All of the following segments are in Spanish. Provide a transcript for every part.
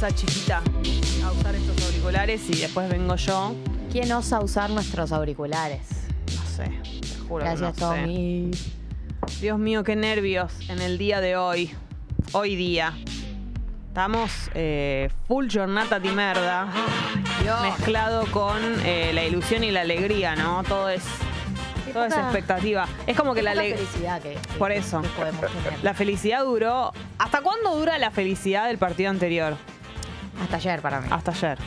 esa chiquita a usar estos auriculares y después vengo yo. ¿Quién osa usar nuestros auriculares? No sé, te juro que Gracias, no sé. Tommy. Dios mío, qué nervios en el día de hoy. Hoy día. Estamos eh, full jornada di merda, Dios. mezclado con eh, la ilusión y la alegría, ¿no? Todo es, Qué todo es poca- expectativa. Es como que la, felicidad que, que- Por eso. que podemos tener. la felicidad duró. ¿Hasta cuándo dura la felicidad del partido anterior? Hasta ayer para mí. Hasta ayer.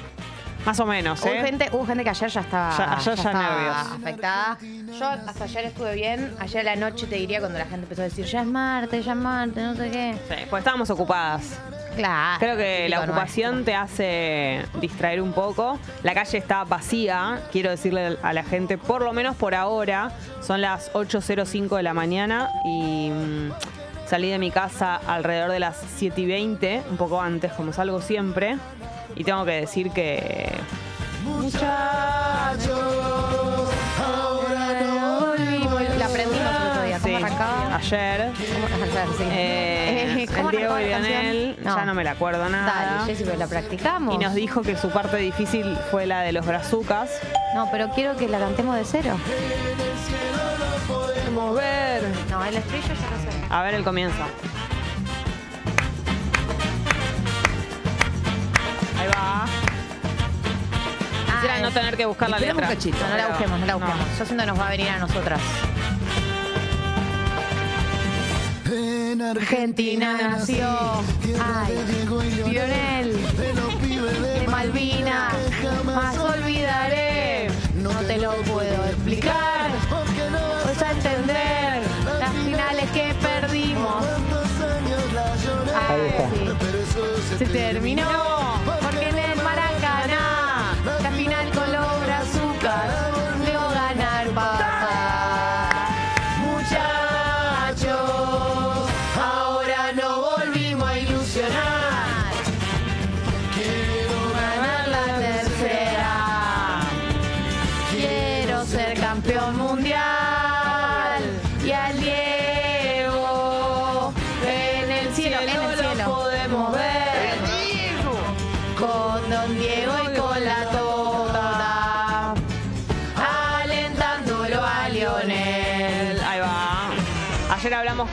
Más o menos, Hubo ¿eh? gente, hubo gente que ayer ya estaba, Ya- ayer ya estaba nervios. afectada. Yo hasta ayer estuve bien. Ayer a la noche te diría cuando la gente empezó a decir ya es martes, ya es martes, no sé qué. Sí, pues estábamos ocupadas. Claro. Creo que la ocupación te hace distraer un poco. La calle está vacía, quiero decirle a la gente, por lo menos por ahora, son las 8.05 de la mañana y mm, salí de mi casa alrededor de las 7 y 20, un poco antes, como salgo siempre. Y tengo que decir que... nuestro. La aprendimos el otro día. ¿Cómo Sí, arrancaba? ayer. ¿Cómo- ayer, sí. eh, ¿Cómo el Diego y? Lionel, ya no me la acuerdo nada. Dale, Jessy, pero la practicamos. y nos dijo que su parte difícil fue la de los brazucas. No, pero quiero que la cantemos de cero. Podemos ver. No, el estribillo ya no. A ver el comienzo. Ahí va. Quisiera no tener que buscar la letra. un cachito. No, no la busquemos, no la no. busquemos. Yo siento que nos va a venir a nosotras. En Argentina nació ay, Lionel de Malvinas. Más olvidaré. No te lo puedo explicar. Se terminó.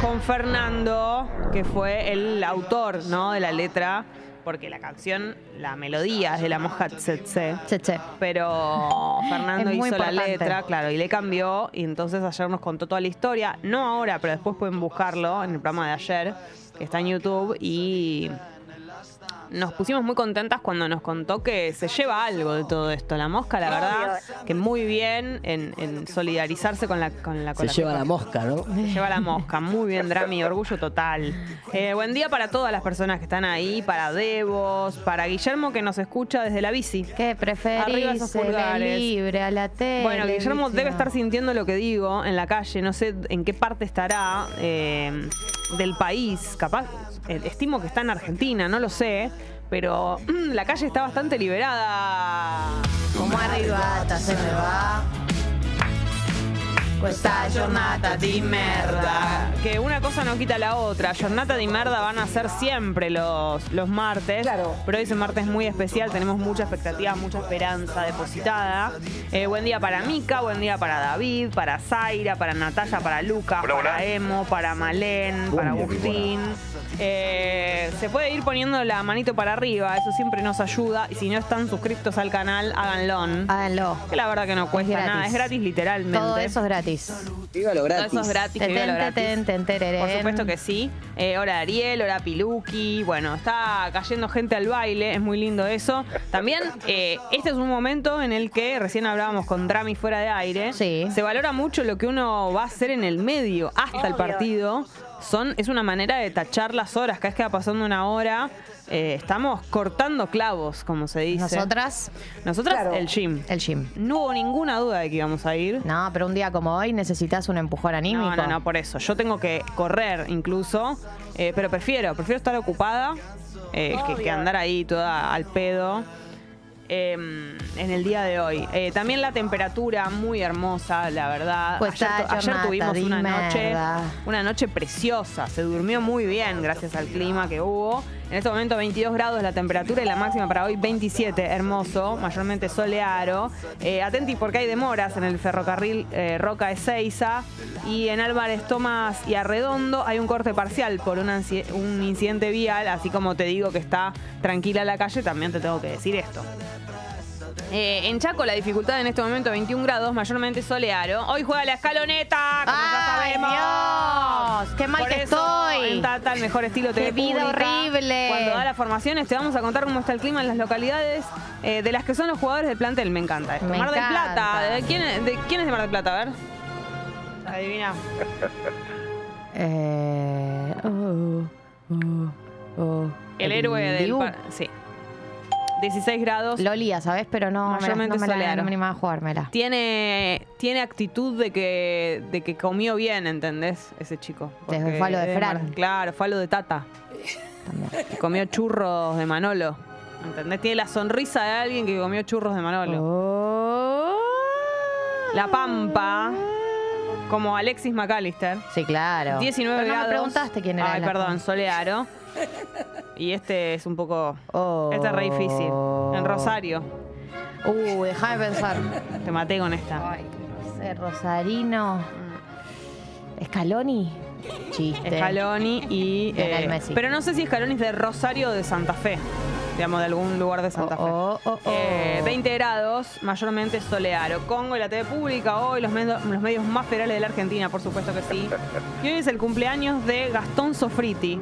Con Fernando, que fue el autor ¿no? de la letra, porque la canción, la melodía es de la Moja Tsetse. Pero Fernando Es muy hizo la importante. letra, claro, y le cambió. Y entonces ayer nos contó toda la historia. No ahora, pero después pueden buscarlo en el programa de ayer, que está en YouTube. Y nos pusimos muy contentas cuando nos contó que se lleva algo de todo esto. La mosca, la verdad, que muy bien en, en solidarizarse con la con la Se lleva la mosca, ¿no? se lleva la mosca. Muy bien, Drami. Orgullo total. Eh, buen día para todas las personas que están ahí, para Devos, para Guillermo que nos escucha desde la bici. ¿Qué Arriba preferís? esos El pulgares. libre, a la tele. Bueno, Guillermo debe estar sintiendo lo que digo en la calle. No sé en qué parte estará eh, del país. Capaz, eh, estimo que está en Argentina, no lo sé. Pero mm, la calle está bastante liberada. Como arribata se me va. Questa giornata di merda. Que una cosa no quita la otra. Jornata de merda van a ser siempre los, los martes. Claro. Pero hoy es un martes muy especial. Tenemos mucha expectativa, mucha esperanza depositada. Eh, buen día para Mica, buen día para David, para Zaira, para Natalia, para Lucas, para Emo, para Malén, para Agustín. Eh, se puede ir poniendo la manito para arriba, eso siempre nos ayuda. Y si no están suscritos al canal, háganlo. Háganlo. Que la verdad que no cuesta nada, es gratis literalmente. Todo eso es gratis. Dígalo Todo gratis. eso es gratis, que viva lo Ten, gratis. ten, ten, tererén. Por supuesto que sí. Eh, hora Ariel, hora Piluki. Bueno, está cayendo gente al baile, es muy lindo eso. También, eh, este es un momento en el que recién hablábamos con Drami fuera de aire. Sí. Se valora mucho lo que uno va a hacer en el medio hasta el partido. Son, es una manera de tachar las horas. Cada vez que va pasando una hora, eh, estamos cortando clavos, como se dice. Nosotras, Nosotras, el gym. el gym. No hubo ninguna duda de que íbamos a ir. No, pero un día como hoy necesitas un empujón anímico. No, no, no, por eso. Yo tengo que correr incluso, eh, pero prefiero, prefiero estar ocupada eh, que, que andar ahí toda al pedo. Eh, en el día de hoy. Eh, también la temperatura muy hermosa, la verdad. Pues ayer, ayer tuvimos una noche, merda. una noche preciosa. Se durmió muy bien gracias al clima que hubo. En este momento 22 grados la temperatura y la máxima para hoy 27, hermoso, mayormente soleado. Eh, atenti porque hay demoras en el ferrocarril eh, Roca Ezeiza y en Álvarez Tomás y Arredondo hay un corte parcial por un, incidente vial, así como te digo que está tranquila la calle, también te tengo que decir esto. Eh, en Chaco la dificultad en este momento 21 grados, mayormente soleado. Hoy juega la escaloneta, como ya ¡Ay, sabemos. Dios! ¡Qué mal Por que eso, estoy! En Tata, el mejor estilo ¡Qué vida horrible! Cuando da las formaciones, te vamos a contar cómo está el clima en las localidades eh, de las que son los jugadores del plantel. Me encanta esto. Me Mar del encanta. Plata. ¿De quién, es- de quién es de Mar del Plata? A ver. Adivina. Eh, oh, oh, oh. El héroe del. Sí. 16 grados. Lo olía, ¿sabes? Pero no, me la, Mayormente no me la no me animaba a jugármela. Tiene, tiene actitud de que, de que comió bien, ¿entendés? Ese chico. Desde Porque fue a lo de Fran. Claro, fue a lo de Tata. También. Comió churros de Manolo. ¿Entendés? Tiene la sonrisa de alguien que comió churros de Manolo. Oh. La Pampa, como Alexis McAllister. Sí, claro. 19 Pero no grados. me preguntaste quién era. Ay, perdón, Solearo. Y este es un poco. Oh. Este es re difícil. En Rosario. Uh, déjame pensar. Te maté con esta. Ay, no sé, Rosarino. Escaloni. Chiste. Scaloni y. Lionel eh, Messi. pero no sé si Scaloni es de Rosario o de Santa Fe. Digamos, de algún lugar de Santa Fe. Oh, oh, oh, oh. Eh, 20 grados, mayormente soleado. Congo y la TV pública hoy, los, los medios más federales de la Argentina, por supuesto que sí. Y hoy es el cumpleaños de Gastón Sofriti.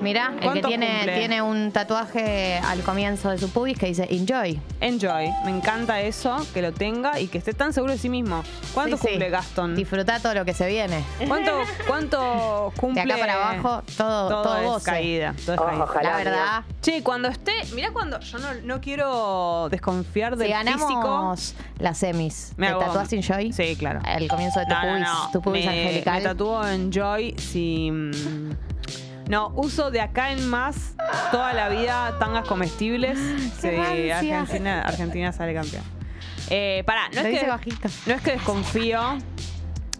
Mirá, el que ¿Cuánto tiene, cumple? tiene un tatuaje al comienzo de su pubis que dice Enjoy. Enjoy. Me encanta eso, que lo tenga y que esté tan seguro de sí mismo. ¿Cuánto Sí, sí. cumple Gastón? Disfruta todo lo que se viene. ¿Cuánto, cuánto De cumple? acá para abajo, todo, todo, todo, es goce. caída. Todo es caída. La verdad, Che, cuando esté, mirá cuando, yo no, no quiero desconfiar del si ganamos físico. las semis, Me ¿te tatúas Enjoy? Sí, claro. Al comienzo de tu No, pubis, no. tu pubis me, angelical. Me tatúo en Joy si. No, uso de acá en más toda la vida tangas comestibles. ¡Qué Sí, rancia! Argentina, Argentina sale campeón. Eh, pará, no Lo es, que, bajito. no es que desconfío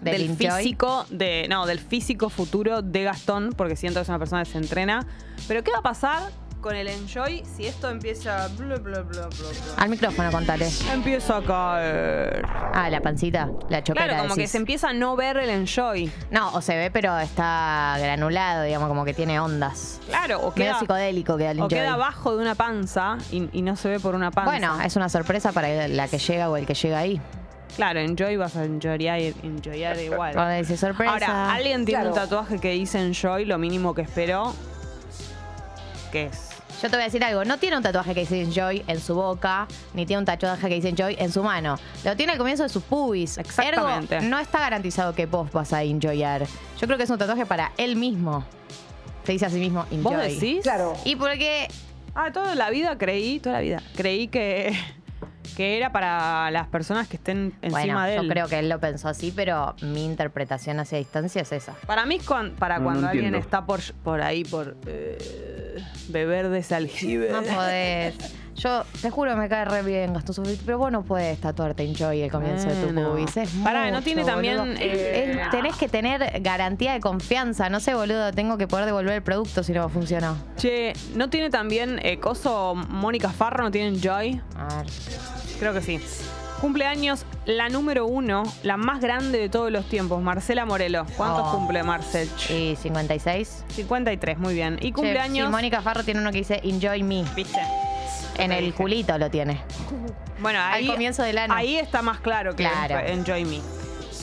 Del del físico de no del físico futuro de Gastón porque siento que es una persona que se entrena pero qué va a pasar con el enjoy si esto empieza bla, bla, bla, bla, bla. Al micrófono, contale. empieza a caer Ah, la pancita, la chopera. claro como que se empieza a no ver el enjoy No, o se ve, pero está granulado, digamos, como que tiene ondas. claro o Medio queda psicodélico queda el o Enjoy. queda abajo de una panza y, y no se ve por una panza Bueno, es una sorpresa para la que llega o el que llega ahí. claro enjoy vas a enjoyar, enjoyar igual Cuando dice sorpresa. Ahora, alguien tiene un tatuaje que dice enjoy, lo mínimo que espero, ¿qué es? Yo te voy a decir algo, no tiene un tatuaje que dice Enjoy en su boca, ni tiene un tatuaje que dice Enjoy en su mano. Lo tiene al comienzo de sus pubis. Exactamente. Ergo, no está garantizado que vos vas a enjoyar. Yo creo que es un tatuaje para él mismo. Se dice a sí mismo Enjoy. ¿Vos decís? Claro. Y porque Ah, toda la vida creí, toda la vida, creí que, que era para las personas que estén encima bueno, de yo él. creo que él lo pensó así, pero mi interpretación hacia distancia es esa. Para mí es cuan- para No, cuando no alguien entiendo. está por, por ahí, por eh, beber de ese aljibe. No podés. Yo te juro me cae re bien Gastón pero vos no puedes tatuarte Enjoy el comienzo de tu pubis. Es Pará, ¿no tiene también, eh, Es- tenés que tener garantía de confianza. No sé, boludo, tengo que poder devolver el producto si no funcionó. Che, ¿no tiene también eh, Coso, Mónica Farro, no tienen Joy? A ver. Creo que sí. Cumpleaños la número uno, la más grande de todos los tiempos, Marcela Morelo. ¿Cuántos Oh. cumple Marcel? Y 56. 53, muy bien. Y Che, cumpleaños. sí, Mónica Farro tiene uno que dice Enjoy Me. ¿Viste? En el dije. culito lo tiene. Bueno, ahí, comienzo del ano. Ahí está más claro que Claro. Enjoy Me.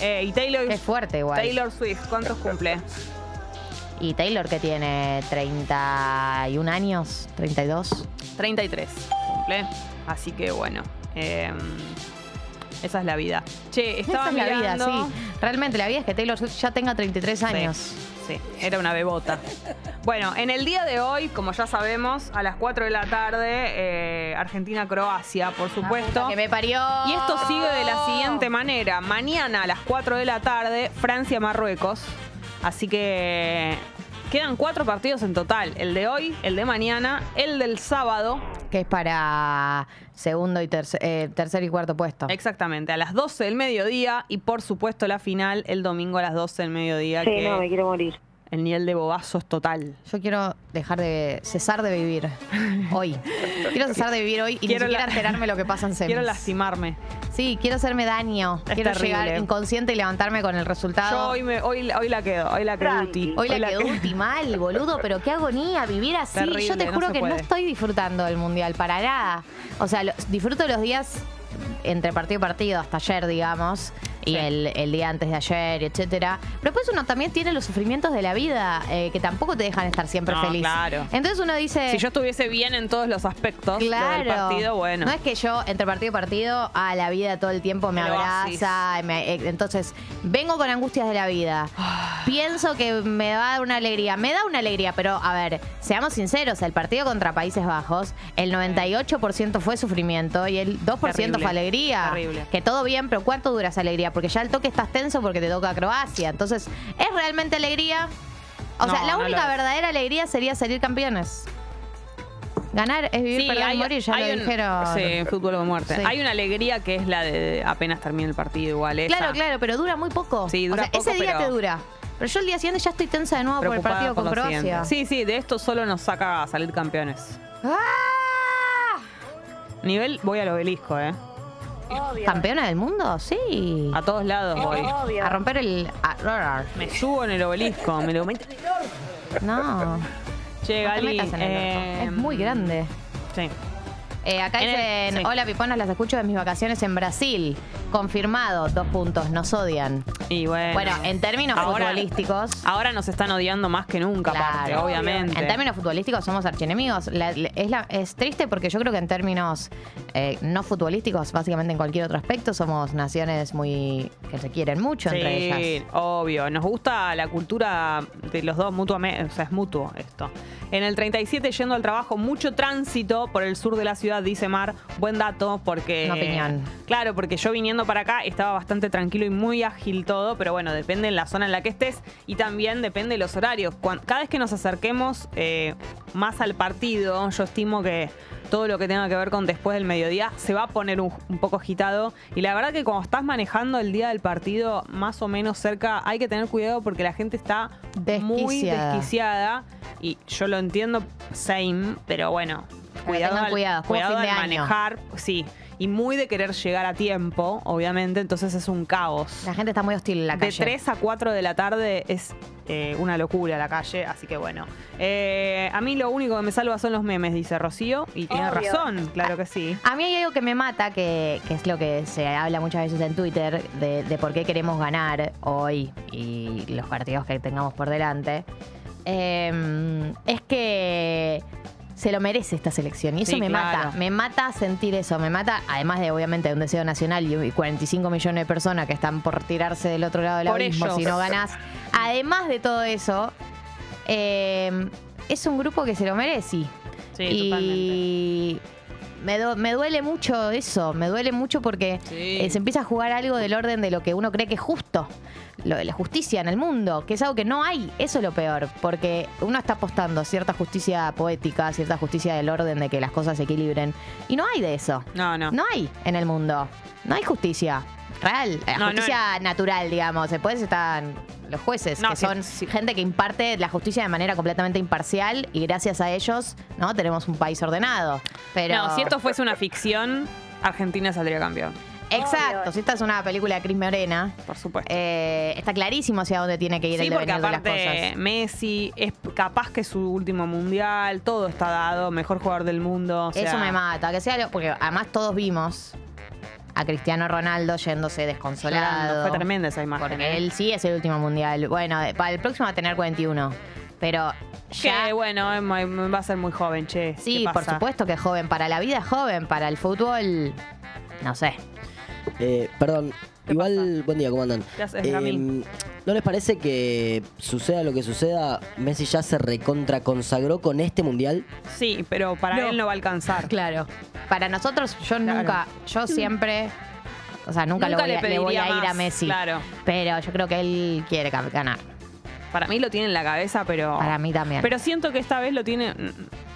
Eh, y Taylor, Qué fuerte igual. Taylor Swift, ¿cuántos cumple? Y Taylor que tiene 31 años, 32. 33 cumple. Así que bueno. Eh, esa es la vida. Che, estaba Esa es la vida, sí. Realmente la vida es que Taylor Swift ya tenga 33 años. Sí, era una bebota. Bueno, en el día de hoy, como ya sabemos, a las 4 de la tarde, eh, Argentina-Croacia, por supuesto. Que me parió. Y esto sigue de la siguiente manera. Mañana a las 4 de la tarde, Francia-Marruecos. Así que quedan cuatro partidos en total. El de hoy, el de mañana, el del sábado. Que es para segundo y terce- eh, tercer y cuarto puesto. Exactamente, a las 12 del mediodía. Y por supuesto la final el domingo a las 12 del mediodía. Sí, que no, me quiero morir. el nivel de bobazo es total. Yo quiero dejar de cesar de vivir hoy. Quiero cesar de vivir hoy y Quiero ni siquiera la- enterarme lo que pasa en semis. Quiero lastimarme. Sí, quiero hacerme daño. Es quiero terrible. llegar inconsciente y levantarme con el resultado. Yo hoy, me, hoy, hoy la quedo, hoy la quedo Uti. Hoy la quedo- ulti mal, boludo, pero qué agonía vivir así. Terrible, Yo te juro que no estoy disfrutando del mundial para nada. O sea, lo- disfruto los días entre partido y partido, hasta ayer, digamos, y Sí. el, el día antes de ayer, etcétera. Pero después uno también tiene los sufrimientos de la vida, eh, que tampoco te dejan estar siempre No, feliz. claro. Entonces uno dice. Si yo estuviese bien en todos los aspectos Claro. del partido, bueno. No es que yo entre partido y partido a la vida todo el tiempo me El abraza. me- eh, entonces, vengo con angustias de la vida. Pienso que me va a dar una alegría. Me da una alegría, pero a ver, seamos sinceros, el partido contra Países Bajos, el 98% fue sufrimiento y el 2% Terrible. fue alegría. Terrible. Que todo bien, pero ¿cuánto dura esa alegría? Porque ya el toque estás tenso porque te toca Croacia. Entonces, ¿es realmente alegría? O sea, la no única verdadera alegría sería salir campeones. Ganar es vivir, Sí, perder y morir, ya lo un- dijeron. Sí, fútbol o muerte. Sí. Hay una alegría que es la de apenas termina el partido igual. esa. Claro, claro, pero dura muy poco. Sí, dura o sea, poco, ese día pero- te dura. Pero yo el día siguiente ya estoy tensa de nuevo por el partido con por Croacia. Sí, sí, de esto solo nos saca a salir campeones. ¡Ah! Nivel, voy al obelisco, ¿eh? ¿Campeona del mundo? Sí. A todos lados voy. A romper el. a- Me subo en el obelisco, me lo meto. No. Che, no te Gali, metas en el orto. eh, Es muy grande. Sí. Eh, acá En el- dicen, sí. hola piponas, las escucho de mis vacaciones en Brasil. Confirmado, dos puntos, nos odian. Y bueno. Bueno, en términos Ahora- futbolísticos. Ahora nos están odiando más que nunca, aparte, Claro. obviamente. En términos futbolísticos somos archienemigos. La- la- es, la- es triste porque yo creo que en términos eh, no futbolísticos, básicamente en cualquier otro aspecto, somos naciones muy que se quieren mucho entre Sí, ellas. obvio. Nos gusta la cultura de los dos mutuamente, o sea, es mutuo esto. En el 37, yendo al trabajo, mucho tránsito por el sur de la ciudad, dice Mar. Buen dato, porque. Una opinión. Claro, porque yo viniendo para acá estaba bastante tranquilo y muy ágil todo, pero bueno, depende de la zona en la que estés y también depende de los horarios. Cada vez que nos acerquemos eh, más al partido, yo estimo que todo lo que tenga que ver con después del mediodía se va a poner un, un poco agitado. Y la verdad que cuando estás manejando el día del partido más o menos cerca, hay que tener cuidado porque la gente está muy Desquiciada. Y yo lo entiendo, same, pero bueno, cuidado, al, cuidado, cuidado al manejar, sí. Y muy de querer llegar a tiempo, obviamente, entonces es un caos. La gente está muy hostil en la De calle. 3 a 4 de la tarde es eh, una locura la calle, así que bueno. Eh, a mí lo único que me salva son los memes, dice Rocío, y tiene razón, claro que sí. A mí hay algo que me mata, que, que es lo que se habla muchas veces en Twitter, de, de por qué queremos ganar hoy y los partidos que tengamos por delante. Eh, es que se lo merece esta selección y eso Sí, me claro. mata. Me mata sentir eso. Me mata, además de obviamente de un deseo nacional y y 45 millones de personas que están por tirarse del otro lado del Por abismo ellos. si no ganás. Además de todo eso, eh, es un grupo que se lo merece. Sí, y me, du- me duele mucho eso, me duele mucho porque Sí. eh, se empieza a jugar algo del orden de lo que uno cree que es justo, lo de la justicia en el mundo, que es algo que no hay, eso es lo peor, porque uno está apostando cierta justicia poética, cierta justicia del orden de que las cosas se equilibren, y no hay de eso, No, no. no hay en el mundo, no hay justicia. Real, No, no justicia natural, digamos. Después están los jueces, No, que sí, son sí. gente que imparte la justicia de manera completamente imparcial y gracias a ellos, ¿no? Tenemos un país ordenado. Pero No, si esto fuese una ficción, Argentina saldría campeón, Exacto, si esta es una película de Cris Morena, por supuesto. eh, está clarísimo hacia dónde tiene que ir Sí, el porque devenir de las cosas. Messi es capaz que es su último mundial, todo está dado, mejor jugador del mundo. o sea, Eso me mata, que sea lo- porque además todos vimos a Cristiano Ronaldo yéndose desconsolado. Llorando. Fue tremenda esa imagen. Porque ¿eh? él sí es el último mundial. Bueno, para el próximo va a tener 41. Pero ya. Que bueno, va a ser muy joven, che. sí, ¿Qué por supuesto que es joven. Para la vida es joven. Para el fútbol. No sé. Eh, perdón, ¿Qué igual, buen día, ¿cómo andan? ¿Qué haces? Em, ¿No les parece que suceda lo que suceda, Messi ya se recontra consagró con este mundial? Sí, pero para No. él no va a alcanzar. Claro. Para nosotros, yo Claro. nunca. Yo siempre. O sea, nunca, lo Nunca voy le a- le, voy a ir a Messi. claro. Pero yo creo que él quiere ga- ganar. Para mí lo tiene en la cabeza, pero. Para mí también. Pero siento que esta vez lo tiene.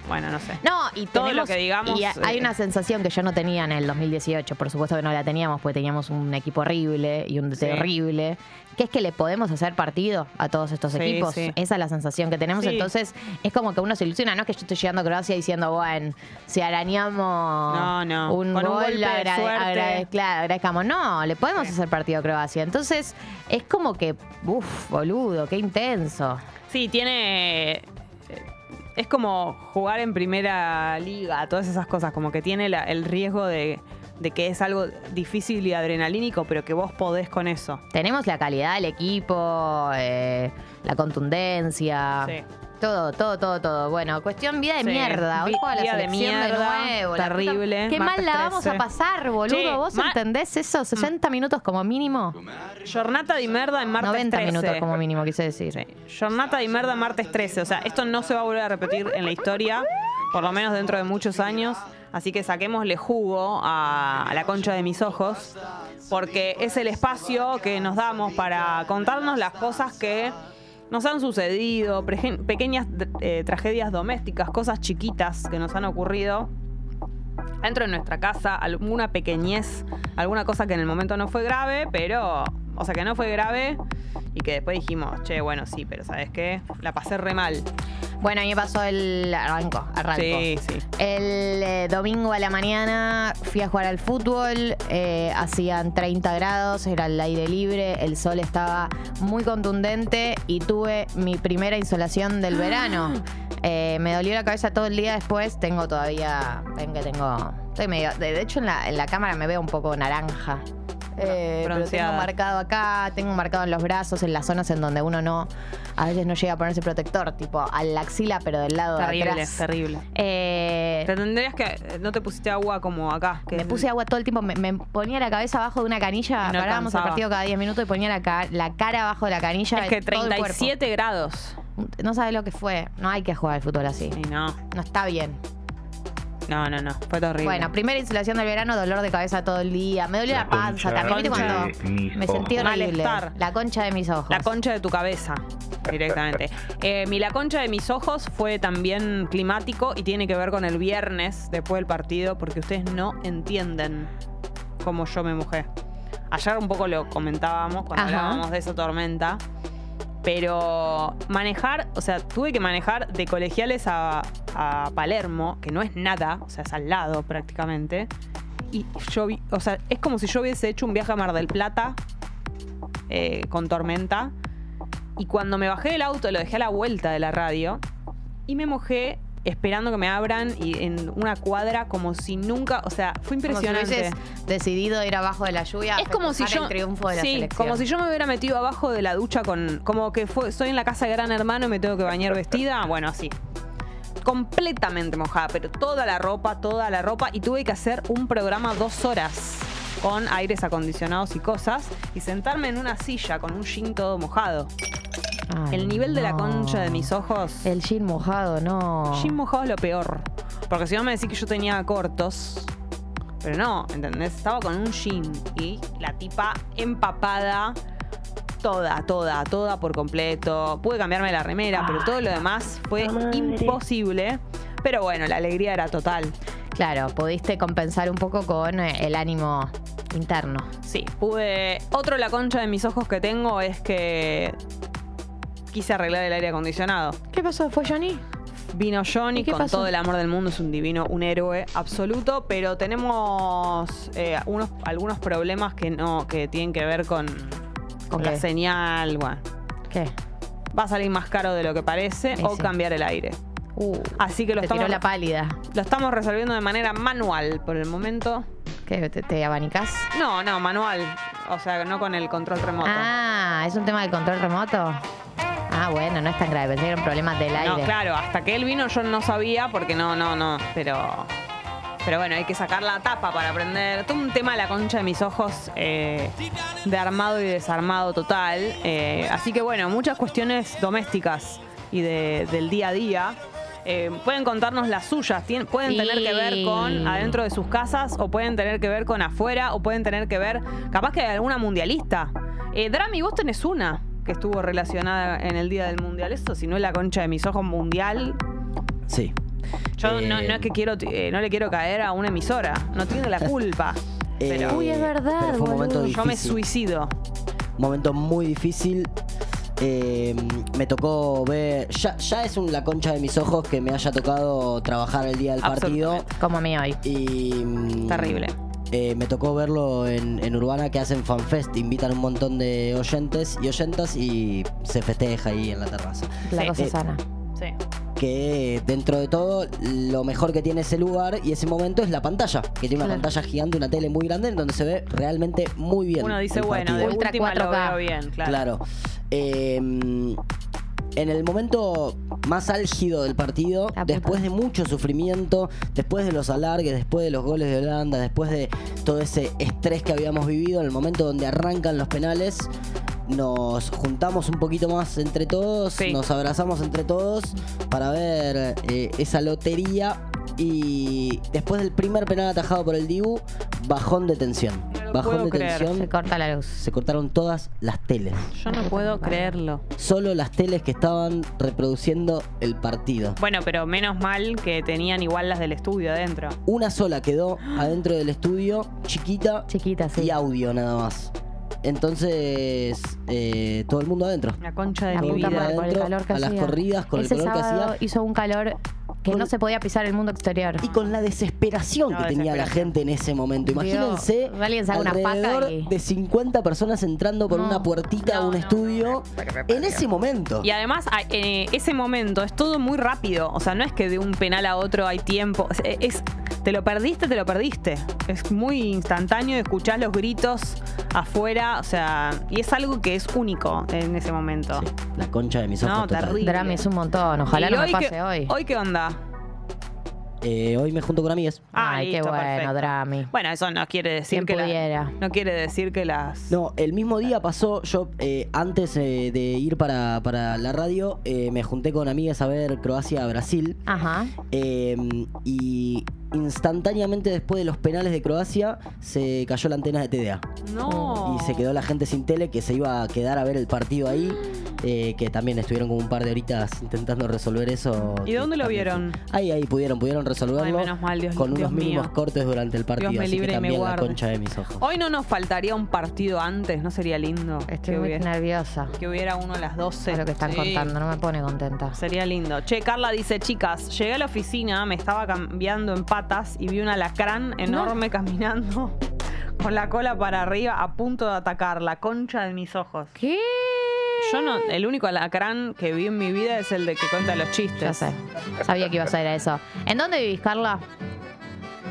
Bueno, no sé. No, y Todo lo tenemos- que digamos, Y a- hay eh, una sensación que yo no tenía en el 2018, por supuesto que no la teníamos, porque teníamos un equipo horrible y un Sí. horrible, que es que le podemos hacer partido a todos estos Sí, equipos. sí. Esa es la sensación que tenemos. Entonces, es como que uno se ilusiona, no es que yo estoy llegando a Croacia diciendo, bueno, si arañamos No, no. un Con un gol, de agrade- claro, agradezcamos. No, le podemos hacer partido a Croacia. Entonces, es como que, uff, boludo, qué intenso. Sí, tiene. Es como jugar en primera liga, todas esas cosas, como que tiene la- el riesgo de, de que es algo difícil y adrenalínico, pero que vos podés con eso. Tenemos la calidad del equipo, eh, la contundencia. Sí. Todo, todo, todo, todo. Bueno, cuestión vida de Sí. mierda. Hoy Vi- juega la vida de selección de, mierda, nuevo. la puta- terrible, Qué mal martes la vamos a 13. pasar, boludo. Che, ¿Vos ma- entendés eso? 60 minutos como mínimo. Jornata de merda en martes 90 13. minutos como mínimo, quise decir. Sí. Jornata de merda martes 13. O sea, esto no se va a volver a repetir en la historia, por lo menos dentro de muchos años. Así que saquémosle jugo a, a la concha de mis ojos, porque es el espacio que nos damos para contarnos las cosas que nos han sucedido, pequeñas eh, tragedias domésticas, cosas chiquitas que nos han ocurrido. Dentro de nuestra casa, alguna pequeñez, alguna cosa que en el momento no fue grave, pero, o sea, que no fue grave y que después dijimos, che, bueno, sí, pero ¿sabes qué? La pasé re mal. Bueno, a mí me pasó el. Arranco, arranco. Sí, sí. El eh, domingo a la mañana fui a jugar al fútbol, eh, hacían 30 grados, era el aire libre, el sol estaba muy contundente y tuve mi primera insolación del verano. Eh, me dolió la cabeza todo el día después, tengo todavía, ven que tengo, estoy medio, de, de hecho en la, en la cámara me veo un poco naranja. Eh, pero tengo marcado acá, tengo marcado en los brazos, en las zonas en donde uno no, a veces no llega a ponerse protector, tipo a la axila, pero del lado de Terrible, atrás. terrible. Eh, Te tendrías que. No te pusiste agua como acá. Que me puse agua todo el tiempo, me, me ponía la cabeza abajo de una canilla, no parábamos el partido cada 10 minutos y ponía la, ca- la cara abajo de la canilla. Es que todo el cuerpo. 37 grados. No sabes lo que fue. No hay que jugar al fútbol así. Y no, No está bien. No, no, no. Fue terrible. Bueno, primera insolación del verano, dolor de cabeza todo el día. Me dolió la, La panza también. ¿Viste de cuando me sentí horrible? Malestar. La concha de mis ojos. La concha de tu cabeza, directamente. Eh, mi la concha de mis ojos fue también climático y tiene que ver con el viernes después del partido, porque ustedes no entienden cómo yo me mojé. Ayer un poco lo comentábamos cuando Ajá. hablábamos de esa tormenta. Pero manejar, o sea, tuve que manejar de colegiales a, Palermo, que no es nada, o sea, es al lado prácticamente. Y yo vi, o sea, es como si yo hubiese hecho un viaje a Mar del Plata eh, con tormenta. Y cuando me bajé del auto, lo dejé a la vuelta de la radio y me mojé esperando que me abran y en una cuadra como si nunca, o sea, fue Como si impresionante. decidido ir abajo de la lluvia. Es como si yo. el triunfo de la sí, selección. como si yo me hubiera metido abajo de la ducha con. Como que fue, estoy en la casa de gran hermano y me tengo que bañar vestida. Bueno, así. Completamente mojada, pero toda la ropa, toda la ropa. Y tuve que hacer un programa dos horas con aires acondicionados y cosas. Y sentarme en una silla con un jean todo mojado. Ay, El nivel de la concha de mis ojos. El jean mojado, no. Jean mojado es lo peor. Porque si no me decís que yo tenía cortos. Pero no, ¿entendés? Estaba con un jean y la tipa empapada. Toda, toda, toda por completo. Pude cambiarme la remera, pero todo lo demás fue imposible. Pero bueno, la alegría era total. Claro, pudiste compensar un poco con eh, el ánimo interno. Sí, pude. Otro la concha de mis ojos que tengo es que quise arreglar el aire acondicionado. ¿Qué pasó? ¿Fue Johnny? Vino Johnny ¿Y qué con pasó? todo el amor del mundo, es un divino, un héroe absoluto, pero tenemos eh, unos, algunos problemas que no, que tienen que ver con, ¿Con la señal. Bueno, ¿Qué? va a salir más caro de lo que parece o sí. cambiar el aire. Uh, Así que lo te estamos, tiró la pálida. lo estamos resolviendo de manera manual por el momento. ¿Qué? ¿Te, te abanicás? No, no, manual. O sea, no con el control remoto. Ah, ¿es un tema del control remoto? Ah, bueno, no es tan grave. Pensé que era un problema del aire. No, claro, hasta que él vino yo no sabía porque no, no, no, pero... Pero bueno, hay que sacar la tapa para aprender. Todo un tema de la concha de mis ojos eh, de armado y desarmado total. Eh, así que bueno, muchas cuestiones domésticas y de- del día a día. Eh, pueden contarnos las suyas, Tien- pueden tener que ver con adentro de sus casas o pueden tener que ver con afuera o pueden tener que ver, capaz que hay alguna mundialista. Drami, vos tenés una que estuvo relacionada en el día del mundial. Eso, si no es la concha de mis ojos mundial, Sí. Yo Eh, no, no es que quiero, eh, no le quiero caer a una emisora. No tiene la culpa. eh, Pero Uy, es verdad, pero fue un momento boludo. yo me suicido. momento muy difícil. Eh, me tocó ver. Ya, ya es un, la concha de mis ojos que me haya tocado trabajar el día del partido. Como a mí hoy. Y. mm, Terrible. Eh, me tocó verlo en, en Urbana que hacen fanfest, invitan un montón de oyentes y oyentas y se festeja ahí en la terraza. La Sí. cosa Eh, sana. Sí. Que dentro de todo, lo mejor que tiene ese lugar y ese momento es la pantalla, que tiene una Claro. pantalla gigante, una tele muy grande en donde se ve realmente muy bien. Uno dice, bueno, de Ultra última lo 4K. veo bien, claro. Claro. Eh, en el momento más álgido del partido, puta. después de mucho sufrimiento, después de los alargues, después de los goles de Holanda, después de todo ese estrés que habíamos vivido, en el momento donde arrancan los penales, nos juntamos un poquito más entre todos, Sí. nos abrazamos entre todos para ver eh, esa lotería. Y después del primer penal atajado por el Dibu, bajón de tensión. No lo bajón puedo de creer. tensión. Se corta la luz. Se cortaron todas las teles. Yo no puedo creerlo. Solo las teles que estaban reproduciendo el partido. Bueno, pero menos mal que tenían igual las del estudio adentro. Una sola quedó adentro del estudio, chiquita, Chiquita, sí. y audio nada más. Entonces, eh, todo el mundo adentro. La concha de La mi puta vida. madre, con el adentro, calor que a las hacía. corridas, con el Ese calor que sábado hacía. hizo un calor que Con- no se podía pisar el mundo exterior. Y con la desesperación No, que tenía la gente en ese momento. Dios, Imagínense alguien saca una faca alrededor y- de 50 personas entrando por No, una puertita a no, un no, estudio en ese momento. Y además, a- eh, ese momento es todo muy rápido. O sea, no es que de un penal a otro hay tiempo. Es, es- te lo perdiste, te lo perdiste. Es muy instantáneo, escuchás los gritos afuera. O sea, y es algo que es único en ese momento. Sí, la concha de mis ojos. No, total. terrible. Drama es un montón. Ojalá ¿Y no me pase hoy. ¿Hoy qué onda? Eh, hoy me junto con amigas. Ah, Ay, qué listo, bueno, perfecto. Drami. Bueno, eso no quiere decir ¿Quién que la- pudiera? no quiere decir que las No, el mismo día pasó, yo eh, antes eh, de ir para, para la radio, eh, me junté con amigas a ver Croacia-Brasil. Ajá. eh, y instantáneamente después de los penales de Croacia, se cayó la antena de TDA. no Y se quedó la gente sin tele que se iba a quedar a ver el partido ahí. eh, que también estuvieron como un par de horitas intentando resolver eso. ¿Y que dónde lo también vieron? Ahí, ahí pudieron, pudieron resolverlo. Ay, menos mal, Dios- con Dios unos mínimos mío. cortes durante el partido. me así libre que y me también la guarde. concha de mis ojos. Hoy no nos faltaría un partido antes, ¿no sería lindo? Estoy que, muy hubiera, nerviosa. que hubiera uno a las 12. Es lo que están Sí, contando. No me pone contenta. Sería lindo. Che, Carla dice, chicas, llegué a la oficina, me estaba cambiando en patas y vi un alacrán enorme caminando con la cola para arriba a punto de atacar la concha de mis ojos. ¿Qué? Yo no, el único alacrán que vi en mi vida es el de que cuenta los chistes. Ya sé. Sabía que ibas a ir a eso. ¿En dónde vivís, Carla?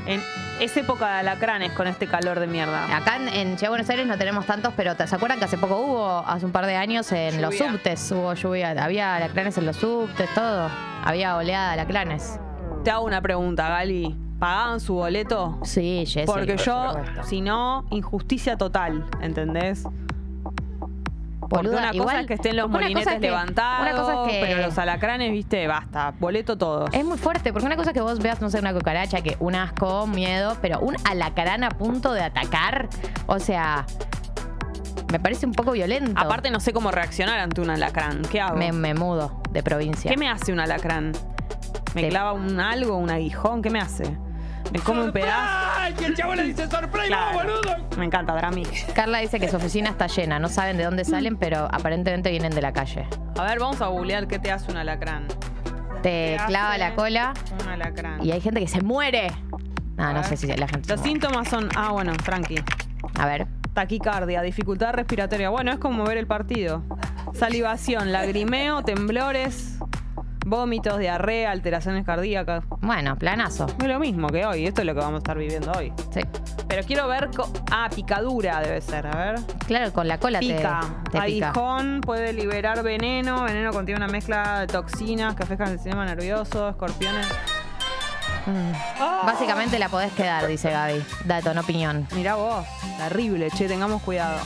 En, es época de alacranes con este calor de mierda. Acá en, en Ciudad de Buenos Aires no tenemos tantos, pero ¿te- ¿se acuerdan que hace poco hubo, hace un par de años, en los subtes hubo lluvia? Había alacranes en los subtes, todo. Había oleada de alacranes. Te hago una pregunta, Gali. ¿Pagaban su boleto? Sí, Jessy. Porque por yo, si no, injusticia total, ¿entendés? Porque Boluda, una cosa es que estén los molinetes es que- levantados, una cosa es que- pero los alacranes, viste, basta, boleto todos. Es muy fuerte, porque una cosa es que vos veas, no sé, una cucaracha, que un asco, miedo, pero un alacrán a punto de atacar, o sea, me parece un poco violento. Aparte no sé cómo reaccionar ante un alacrán. ¿Qué hago? me, me mudo de provincia. ¿Qué me hace un alacrán? ¿Me Te- clava un algo, un aguijón? ¿Qué me hace? ¿Me come un pedazo? ¡Ay! Que el chavo le dice sorpresa, Claro. boludo. Me encanta, Drami. Carla dice que su oficina está llena, no saben de dónde salen, pero aparentemente vienen de la calle. A ver, vamos a googlear qué te hace un alacrán. Te ¿Qué clava hace la cola Un alacrán. y hay gente que se muere. No, A no ver. sé si la gente se Los muere. síntomas son, ah, bueno, tranqui. A ver. Taquicardia, dificultad respiratoria. Bueno, es como ver el partido. Salivación, lagrimeo, temblores, vómitos, diarrea, alteraciones cardíacas. Bueno, planazo. Es lo mismo que hoy. Esto es lo que vamos a estar viviendo hoy. Sí. Pero quiero ver. co- ah, picadura debe ser. A ver. Claro, con la cola te- Pica. te, pica. Aguijón puede liberar veneno. Veneno contiene una mezcla de toxinas que afectan el sistema nervioso, escorpiones. Mm. Ah. Básicamente la podés quedar, dice Gaby. Dato, no opinión. Mirá vos. Terrible, che, tengamos cuidado.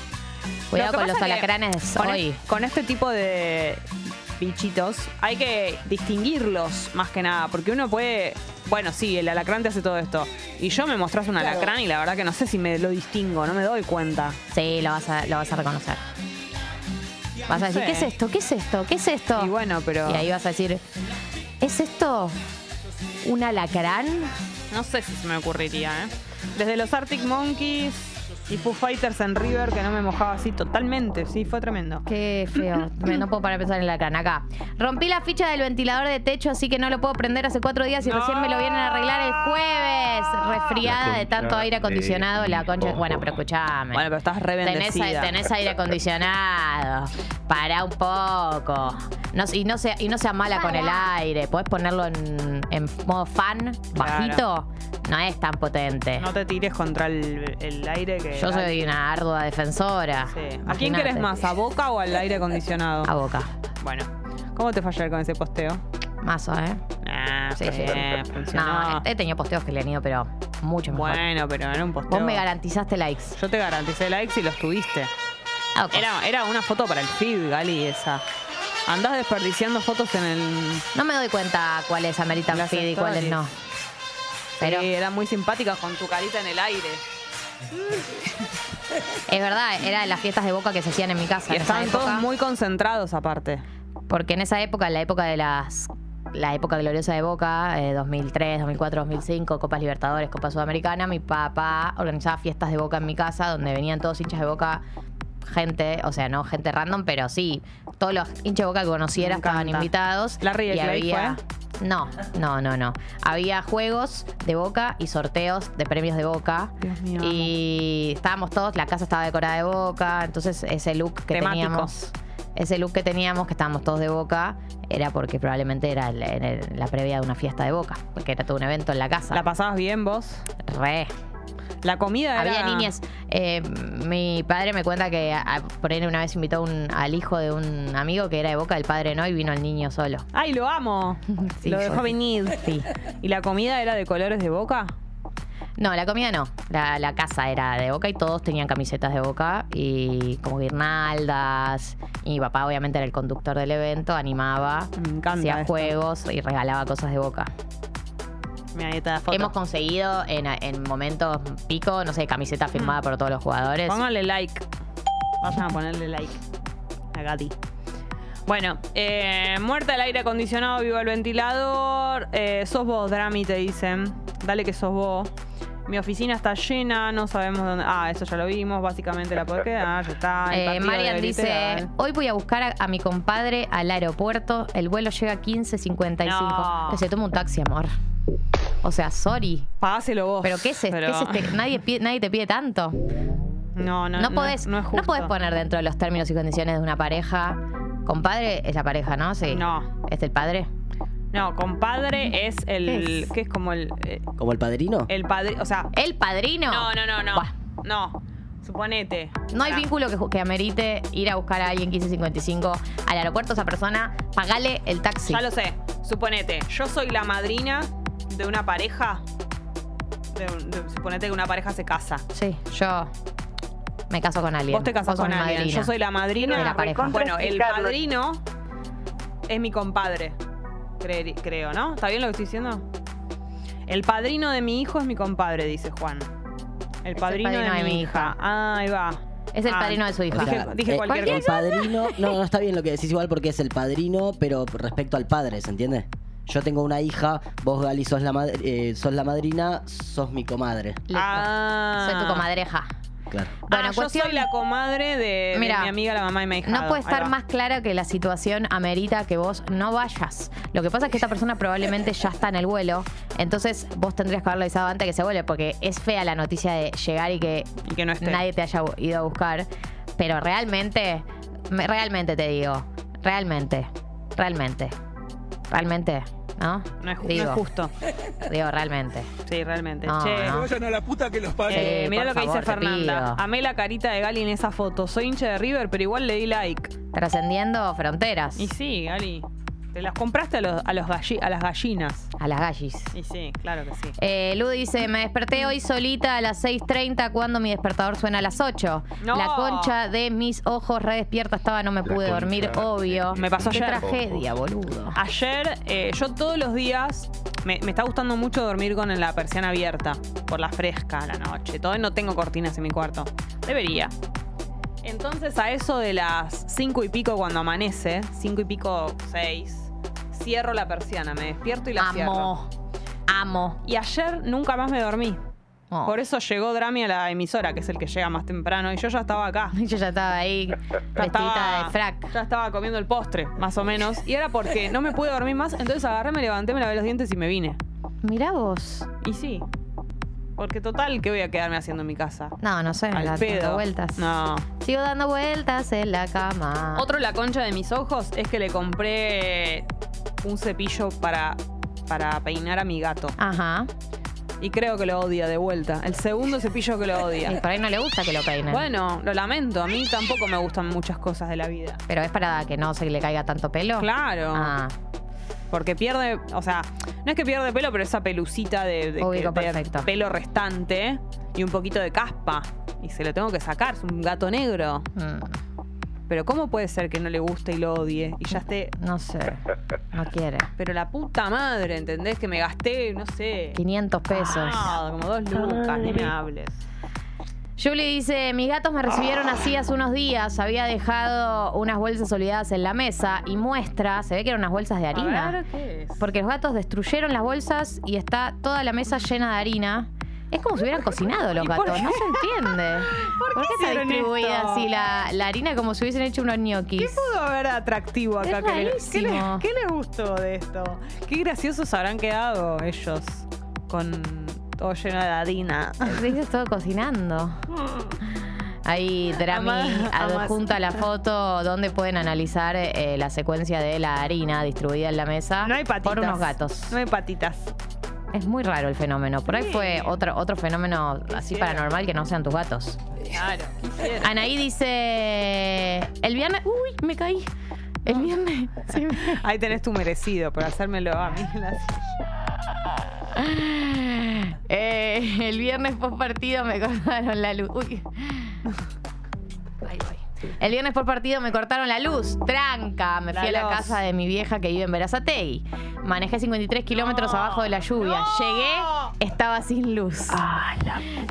Cuidado Lo que con los pasa que alacranes con, hoy. e- con este tipo de bichitos hay que distinguirlos más que nada, porque uno puede, bueno, sí, el alacrán te hace todo esto. Y yo me mostrás un alacrán y la verdad que no sé si me lo distingo, no me doy cuenta. Sí, lo vas a, lo vas a reconocer. Vas a decir, sé. ¿qué es esto? ¿Qué es esto? ¿Qué es esto? Y bueno, pero Y ahí vas a decir, ¿es esto ¿Un alacrán? No sé si se me ocurriría, ¿eh? Desde los Arctic Monkeys y Foo Fighters en River, que no me mojaba así totalmente. Sí, fue tremendo. Qué feo. Me- No puedo parar de pensar en el alacrán. Acá. Rompí la ficha del ventilador de techo, así que no lo puedo prender hace cuatro días y No. recién me lo vienen a arreglar el jueves. Resfriada de tanto aire acondicionado. La concha. Bueno, pero escuchame. Bueno, pero estás re Tenés, bendecida. tenés aire acondicionado. Para un poco. No, y, no sea, y no sea mala con el aire. Podés ponerlo en, en modo fan, bajito. No es tan potente. No te tires contra el, el aire que. Yo soy una ardua defensora. Sí. ¿A quién querés más? ¿A Boca o al aire acondicionado? A boca. Bueno, ¿cómo te falló con ese posteo? Mazo, ¿eh? Ah, Sí, sí. No, he tenido posteos que le han ido, pero mucho mejor. Bueno, pero era un posteo. Vos me garantizaste likes. Yo te garanticé likes y los tuviste. Ah, ok. Era, era una foto para el feed, Gali, esa. Andás desperdiciando fotos en el. No me doy cuenta cuáles ameritan feed y cuáles no. Pero Sí, eran muy simpáticas con tu carita en el aire. Es verdad, era de las fiestas de boca que se hacían en mi casa. Y en esa estaban época. todos muy concentrados aparte. Porque en esa época, en la época de las. La época gloriosa de Boca, eh, 2003, 2004, 2005, Copas Libertadores, Copa Sudamericana, mi papá organizaba fiestas de Boca en mi casa donde venían todos hinchas de Boca, gente, o sea, no gente random, pero sí, todos los hinchas de Boca que conociera estaban invitados. ¿Larry de y había, No, no, no, no. Había juegos de Boca y sorteos de premios de Boca. Dios mío, Y estábamos todos, la casa estaba decorada de Boca, entonces ese look que Temático. teníamos ese look que teníamos, que estábamos todos de boca, era porque probablemente era el- en el- la previa de una fiesta de boca, porque era todo un evento en la casa. ¿La pasabas bien vos? Re. La comida era. Había niñas. eh, mi padre me cuenta que a- por ahí una vez invitó un- al hijo de un amigo que era de boca, el padre no, y vino el niño solo. ¡Ay, lo amo! Sí, lo dejó venir. Sí. ¿Y la comida era de colores de boca? No, la comida no. La, la casa era de boca y todos tenían camisetas de boca y como guirnaldas. Y mi papá, obviamente, era el conductor del evento, animaba, Me encanta hacía esto. juegos y regalaba cosas de boca. Foto. Hemos conseguido en, en momentos pico, no sé, camiseta firmada por todos los jugadores. Pónganle like. Vayan a ponerle like a Gati. Bueno, eh, muerta el aire acondicionado, viva el ventilador. Eh, sos vos, Drami, te dicen. Dale que sos vos. Mi oficina está llena, no sabemos dónde. Ah, eso ya lo vimos, básicamente la puedo quedar, ya está. Eh, Marian dice, hoy voy a buscar a, a mi compadre al aeropuerto, el vuelo llega a 15.55. No. Que se toma un taxi, amor. O sea, sorry. Pagáselo vos. Pero ¿qué es, este- Pero- qué es este? Nadie, pide- nadie te pide tanto. No, no, No, podés, no, es no justo. podés poner dentro de los términos y condiciones de una pareja. Compadre es la pareja, ¿no? Sí. No. ¿Es el padre? No, compadre es el. ¿Qué es? ¿Qué es como el. eh, ¿Como el padrino? el padre. O sea. ¿El padrino? No, no, no, no. Buah. No. Suponete. No hay vínculo que, que amerite ir a buscar a alguien 1555 al aeropuerto a esa persona, pagale el taxi. Ya lo sé. Suponete, yo soy la madrina de una pareja. de un- de- suponete que una pareja se casa. Sí, yo me caso con alguien. Vos te casas sos con mi alguien. madrina. Yo soy la madrina De la pareja. Bueno, el padrino es mi compadre. Creo, ¿no? ¿Está bien lo que estoy diciendo? El padrino de mi hijo es mi compadre, dice Juan. El padrino, de, mi hija. Ah, ahí va. Es el Ah, padrino de su hija. Dije, Claro, dije eh, cualquier el cosa. padrino. No, no está bien lo que decís igual porque es el padrino, pero respecto al padre, ¿se entiende? Yo tengo una hija, vos Gali sos la, mad- eh, sos la madrina, sos mi comadre. Listo. Ah. Soy tu comadreja. Claro. Bueno, ah, cuestión- yo soy la comadre de, mi amiga, la mamá y mi hija. No puede estar más clara que la situación amerita que vos no vayas. Lo que pasa es que esta persona probablemente ya está en el vuelo, entonces vos tendrías que haberlo avisado antes que se vuele, porque es fea la noticia de llegar y que, Y que no esté. nadie te haya ido a buscar. Pero realmente, me- realmente te digo, realmente, realmente, realmente, ¿no? No es, ju- no digo, es justo. Digo, realmente. Sí, realmente. No, che, no. Vayan a la puta que los parió. eh, por lo que favor, dice te Fernanda. pido. Amé la carita de Gali en esa foto. Soy hincha de River, pero igual le di like. Trascendiendo fronteras. Y sí, Gali. Te las compraste a, los, a, los galli- a las gallinas. A las gallis. Y sí, claro que sí. Eh, Lu dice, me desperté hoy solita a las 6.30 cuando mi despertador suena a las 8. No. La concha de mis ojos re despierta estaba, no me pude dormir, obvio. Me pasó Qué ayer. tragedia, boludo. Ayer, eh, yo todos los días, me, me está gustando mucho dormir con la persiana abierta, por la fresca a la noche. Todavía no tengo cortinas en mi cuarto. Debería. Entonces, a eso de las cinco y pico cuando amanece, cinco y pico, seis, cierro la persiana, me despierto y la cierro. Amo. amo. Y ayer nunca más me dormí. Oh. Por eso llegó Drami a la emisora, que es el que llega más temprano, y yo ya estaba acá. Yo ya estaba ahí, vestidita estaba, de frac. ya estaba comiendo el postre, más o menos. Y era porque no me pude dormir más, entonces agarré, me levanté, me lavé los dientes y me vine. Mirá vos. Y sí. Porque total, ¿qué voy a quedarme haciendo en mi casa? No, no sé, Al dando pedo. vueltas. No. Sigo dando vueltas en la cama. Otro la concha de mis ojos es que le compré un cepillo para, para peinar a mi gato. Ajá. Y creo que lo odia de vuelta. El segundo cepillo que lo Y odia. por ahí no le gusta que lo peinen. Bueno, lo lamento. A mí tampoco me gustan muchas cosas de la vida. Pero es para que no se le caiga tanto pelo. Claro. Ah, Porque pierde, o sea, no es que pierde pelo, pero esa pelucita de, de- Ubico de perfecto. pelo restante y un poquito de caspa. Y se lo tengo que sacar, es un gato negro. mm, Pero ¿cómo puede ser que no le guste y lo odie? Y ya esté. no sé. No quiere. Pero la puta madre, ¿entendés? Que me gasté, no sé. 500 pesos. Ah, como dos lucas, ni me hables. Julie dice, mis gatos me recibieron así hace unos días, había dejado unas bolsas olvidadas en la mesa y muestra, se ve que eran unas bolsas de harina. A ver, ¿qué es? Porque los gatos destruyeron las bolsas y está toda la mesa llena de harina. Es como si hubieran cocinado los ¿Y por gatos, no se entiende. ¿Por, qué está hicieron distribuida esto? así la, la harina como si hubiesen hecho unos ñoquis? ¿Qué pudo haber atractivo acá? Es que ¿Qué, qué le gustó de esto? Qué graciosos habrán quedado ellos con todo lleno de harina. Dice todo cocinando. Ahí Drami adjunta la foto donde pueden analizar eh, la secuencia de la harina distribuida en la mesa No hay patitas. por unos gatos. No hay patitas. Es muy raro el fenómeno. Por ahí Sí. fue otro, otro fenómeno así paranormal que no sean tus gatos. Claro. Anaí dice, el viernes... Uy, me caí. El viernes... sí, Ahí tenés tu merecido por hacérmelo a mí. Eh, el viernes post partido me cortaron la luz. Uy. Ay, ay. El viernes por partido me cortaron la luz. Tranca. Me fui a la casa de mi vieja que vive en Verazategui. Manejé 53 kilómetros abajo de la lluvia. Llegué, estaba sin luz.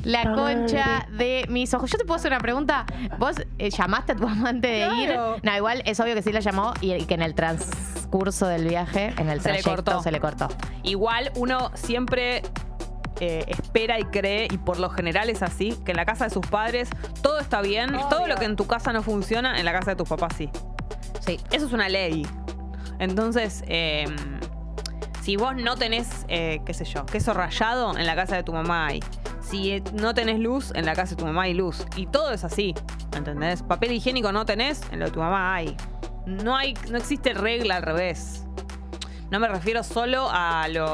la concha de mis ojos. Yo te puedo hacer una pregunta. ¿Vos eh, llamaste a tu amante de Claro. ir? No, igual es obvio que sí la llamó y, y que en el transcurso del viaje, en el Se le trayecto, cortó. se le cortó. Igual uno siempre eh, espera y cree, y por lo general es así, que en la casa de sus padres todo está bien. Todo lo que en tu casa no funciona, en la casa de tus papás sí. Sí. Eso es una ley. Entonces, eh, si vos no tenés, eh, qué sé yo, queso rallado, en la casa de tu mamá hay. Si eh, no tenés luz, en la casa de tu mamá hay luz. Y todo es así, ¿entendés? Papel higiénico no tenés, en lo de tu mamá hay. No hay, no existe regla al revés. No me refiero solo a lo.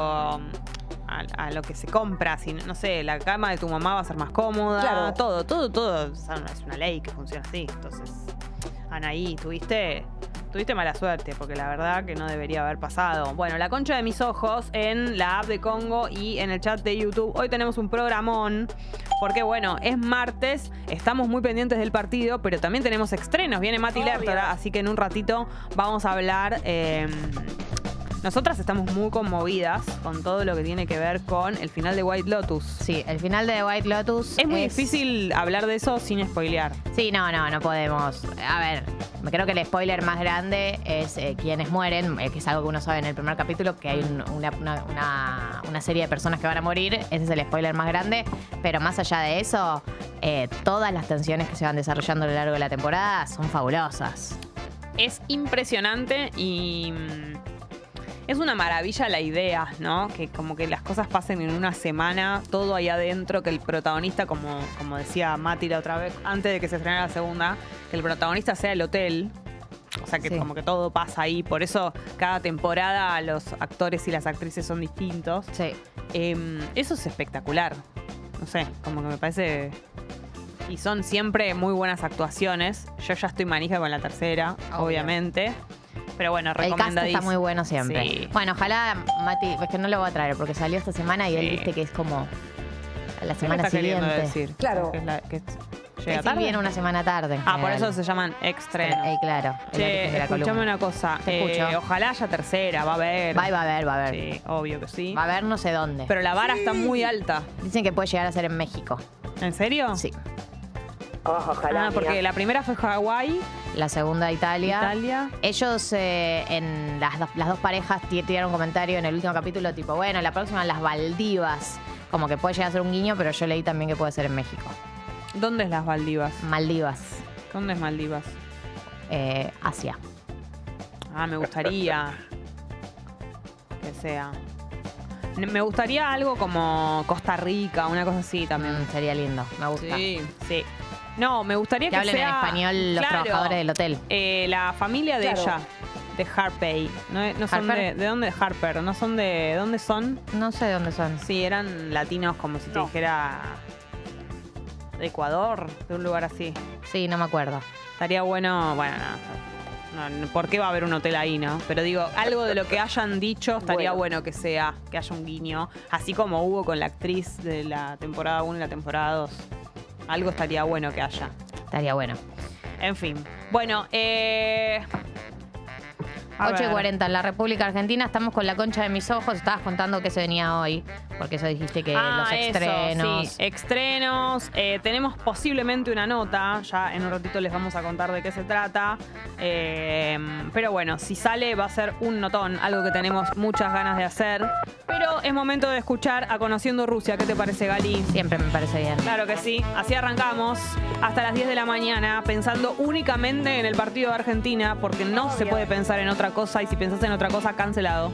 A, a lo que se compra, sino, no sé, la cama de tu mamá va a ser más cómoda, Claro. todo, todo, todo, es una ley que funciona así. Entonces, Anaí, tuviste, tuviste mala suerte, porque la verdad que no debería haber pasado. Bueno, la concha de mis ojos en la app de Congo y en el chat de YouTube. Hoy tenemos un programón, porque bueno, es martes, estamos muy pendientes del partido, pero también tenemos estrenos. Viene Mati. Lertora, así que en un ratito vamos a hablar. eh, nosotras estamos muy conmovidas con todo lo que tiene que ver con el final de White Lotus. Sí, el final de White Lotus. Es muy difícil hablar de eso sin spoilear. Sí, no, no, no podemos. A ver, me creo que el spoiler más grande es eh, quienes mueren, eh, que es algo que uno sabe en el primer capítulo, que hay un- una, una- una- una serie de personas que van a morir. Ese es el spoiler más grande. Pero más allá de eso, eh, todas las tensiones que se van desarrollando a lo largo de la temporada son fabulosas. Es impresionante y mm, es una maravilla la idea, ¿no? Que como que las cosas pasen en una semana, todo ahí adentro, que el protagonista, como, como decía Mati la otra vez, antes de que se estrenara la segunda, que el protagonista sea el hotel. O sea, que Sí. como que todo pasa ahí. Por eso cada temporada los actores y las actrices son distintos. Sí. Em, eso es espectacular. No sé, como que me parece. Y son siempre muy buenas actuaciones. Yo ya estoy manija con la tercera, Obvio. obviamente. Pero bueno, El cast recomendadísimo. está muy bueno siempre. Sí. Bueno, ojalá, Mati, es que no lo voy a traer porque salió esta semana y él Sí. viste que es como la ¿Qué semana me está queriendo siguiente. decir? Claro. Que, es la- que Es llega tarde. viene una semana tarde. en Ah, por general. eso se llaman extrenos. Eh, claro. es lo que Che, dice la escuchame columna. una cosa. Te Eh, escucho. ojalá haya tercera, va a haber. Va, y va a haber, va a haber. Sí, obvio que sí. Va a haber no sé dónde. Pero la vara está muy alta. Dicen que puede llegar a ser en México. ¿En serio? Sí. Oh, ojalá. Ah, porque la primera fue Hawái, La segunda Italia. Italia. Ellos eh, en las, do- las dos parejas ti- tiraron un comentario en el último capítulo tipo, bueno, la próxima las Valdivas. Como que puede llegar a ser un guiño, pero yo leí también que puede ser en México. ¿Dónde es las Maldivas? Maldivas, ¿Dónde es Maldivas? eh, Asia. Ah, me gustaría que sea. Me gustaría algo como Costa Rica, una cosa así también. Mm, sería lindo, me gusta. Sí, sí. No, me gustaría Que que, hablen en español los Claro, trabajadores del hotel. eh, la familia de Claro. ella, de Harpey. No, no son de, ¿Harper? de dónde Harper, no son de, ¿de dónde son? No sé de dónde son. Sí, eran latinos como si te No. dijera de Ecuador, de un lugar así. Sí, no me acuerdo. Estaría bueno, bueno, no, no, ¿por qué va a haber un hotel ahí, no? Pero digo, algo de lo que hayan dicho estaría bueno, Bueno. que sea, que haya un guiño, así como hubo con la actriz de la temporada 1 y la temporada 2. Algo estaría bueno que haya. Estaría bueno. En fin. Bueno, eh. A 8 y ver. 40 en la República Argentina. Estamos con la concha de mis ojos. Estabas contando que se venía hoy. Porque eso dijiste que Ah, los eso, estrenos. sí, estrenos. Eh, tenemos posiblemente una nota. Ya en un ratito les vamos a contar de qué se trata. Eh, pero bueno, si sale va a ser un notón. Algo que tenemos muchas ganas de hacer. Pero es momento de escuchar a Conociendo Rusia. ¿Qué te parece, Gali? Siempre me parece bien. Claro que sí. Así arrancamos hasta las 10 de la mañana pensando únicamente en el partido de Argentina porque no se puede pensar en otra cosa y si pensás en otra cosa, cancelado.